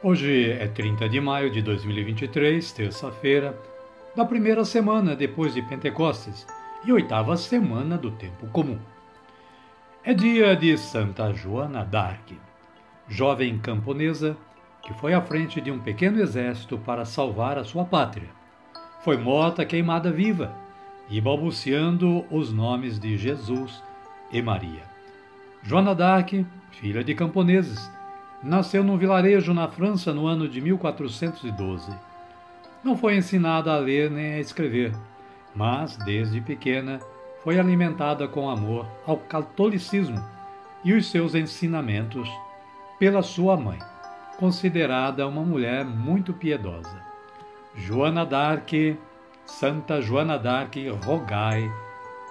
Hoje é 30 de maio de 2023, terça-feira, da primeira semana depois de Pentecostes e oitava semana do tempo comum. É dia de Santa Joana d'Arc, jovem camponesa que foi à frente de um pequeno exército para salvar a sua pátria. Foi morta queimada viva e balbuciando os nomes de Jesus e Maria. Joana d'Arc, filha de camponeses, Nasceu num vilarejo na França no ano de 1412. Não foi ensinada a ler nem a escrever, mas, desde pequena, foi alimentada com amor ao catolicismo e os seus ensinamentos pela sua mãe, considerada uma mulher muito piedosa. Joana d'Arc, Santa Joana d'Arc, rogai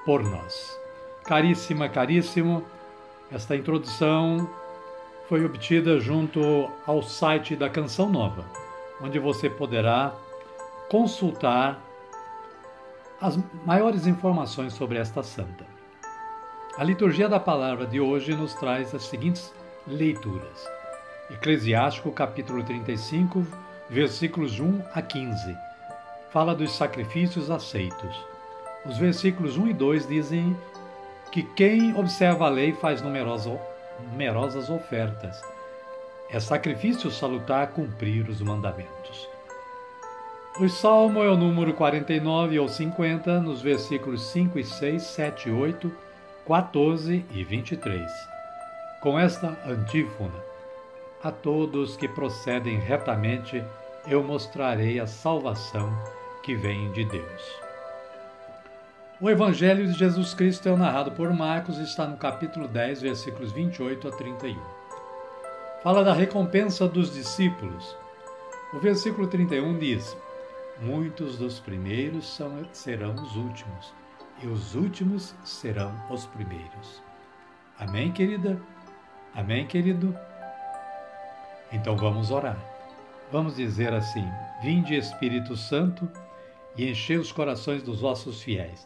por nós. Caríssima, caríssimo, esta introdução foi obtida junto ao site da Canção Nova, onde você poderá consultar as maiores informações sobre esta santa. A liturgia da palavra de hoje nos traz as seguintes leituras. Eclesiástico capítulo 35, versículos 1 a 15. Fala dos sacrifícios aceitos. Os versículos 1 e 2 dizem que quem observa a lei faz numerosa numerosas ofertas. É sacrifício salutar cumprir os mandamentos. O salmo é o número 49 ou 50, nos versículos 5 e 6, 7 e 8, 14 e 23. Com esta antífona, a todos que procedem retamente, eu mostrarei a salvação que vem de Deus. O Evangelho de Jesus Cristo é narrado por Marcos e está no capítulo 10, versículos 28 a 31. Fala da recompensa dos discípulos. O versículo 31 diz: Muitos dos primeiros são, serão os últimos, e os últimos serão os primeiros. Amém, querida? Amém, querido? Então vamos orar. Vamos dizer assim: Vinde, Espírito Santo, e enchei os corações dos vossos fiéis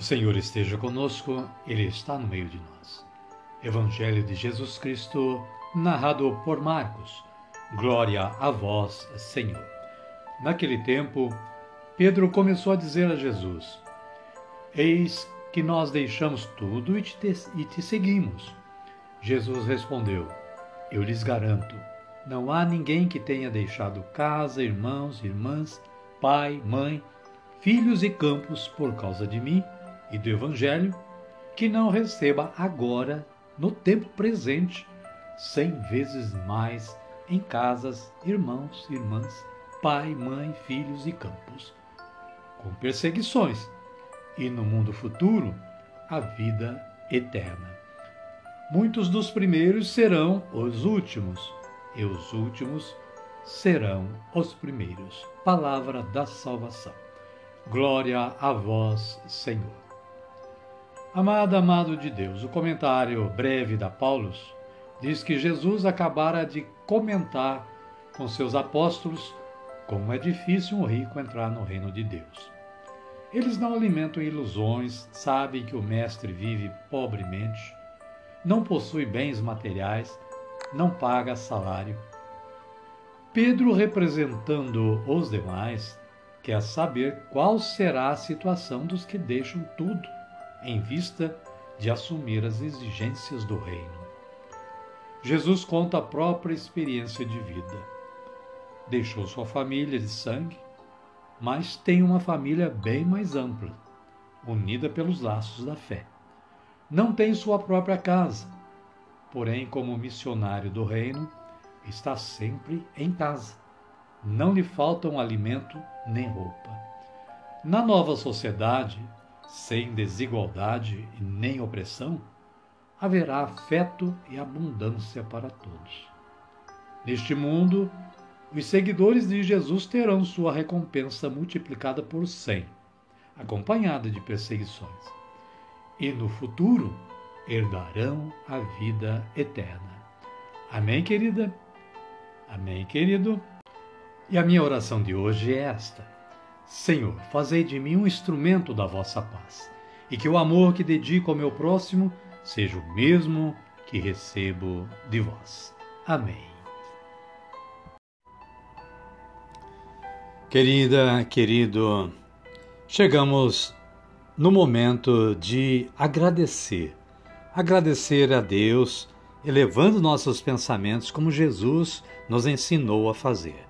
O Senhor esteja conosco, Ele está no meio de nós. Evangelho de Jesus Cristo, narrado por Marcos. Glória a vós, Senhor. Naquele tempo, Pedro começou a dizer a Jesus: Eis que nós deixamos tudo e te, e te seguimos. Jesus respondeu: Eu lhes garanto, não há ninguém que tenha deixado casa, irmãos, irmãs, pai, mãe, filhos e campos por causa de mim e do Evangelho, que não receba agora, no tempo presente, cem vezes mais em casas, irmãos, irmãs, pai, mãe, filhos e campos, com perseguições, e no mundo futuro, a vida eterna. Muitos dos primeiros serão os últimos, e os últimos serão os primeiros. Palavra da salvação. Glória a vós, Senhor. Amado, amado de Deus, o comentário breve da Paulus diz que Jesus acabara de comentar com seus apóstolos como é difícil um rico entrar no reino de Deus. Eles não alimentam ilusões, sabem que o Mestre vive pobremente, não possui bens materiais, não paga salário. Pedro, representando os demais, quer saber qual será a situação dos que deixam tudo em vista de assumir as exigências do reino. Jesus conta a própria experiência de vida. Deixou sua família de sangue, mas tem uma família bem mais ampla, unida pelos laços da fé. Não tem sua própria casa, porém, como missionário do reino, está sempre em casa. Não lhe faltam alimento nem roupa. Na nova sociedade, sem desigualdade e nem opressão, haverá afeto e abundância para todos. Neste mundo, os seguidores de Jesus terão sua recompensa multiplicada por cem, acompanhada de perseguições. E no futuro, herdarão a vida eterna. Amém, querida? Amém, querido? E a minha oração de hoje é esta: Senhor, fazei de mim um instrumento da vossa paz, e que o amor que dedico ao meu próximo seja o mesmo que recebo de vós. Amém. Querida, querido, chegamos no momento de agradecer. Agradecer a Deus, elevando nossos pensamentos como Jesus nos ensinou a fazer.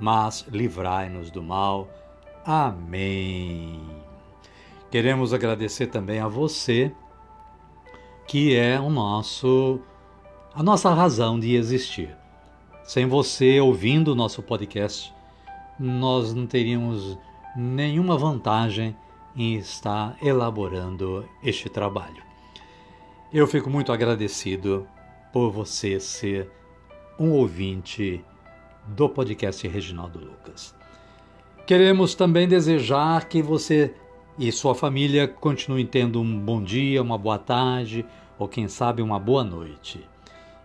mas livrai-nos do mal. Amém. Queremos agradecer também a você que é o nosso a nossa razão de existir. Sem você ouvindo o nosso podcast, nós não teríamos nenhuma vantagem em estar elaborando este trabalho. Eu fico muito agradecido por você ser um ouvinte do podcast Reginaldo Lucas. Queremos também desejar que você e sua família continuem tendo um bom dia, uma boa tarde ou quem sabe uma boa noite.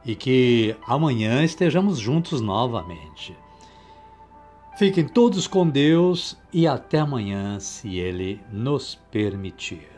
E que amanhã estejamos juntos novamente. Fiquem todos com Deus e até amanhã, se Ele nos permitir.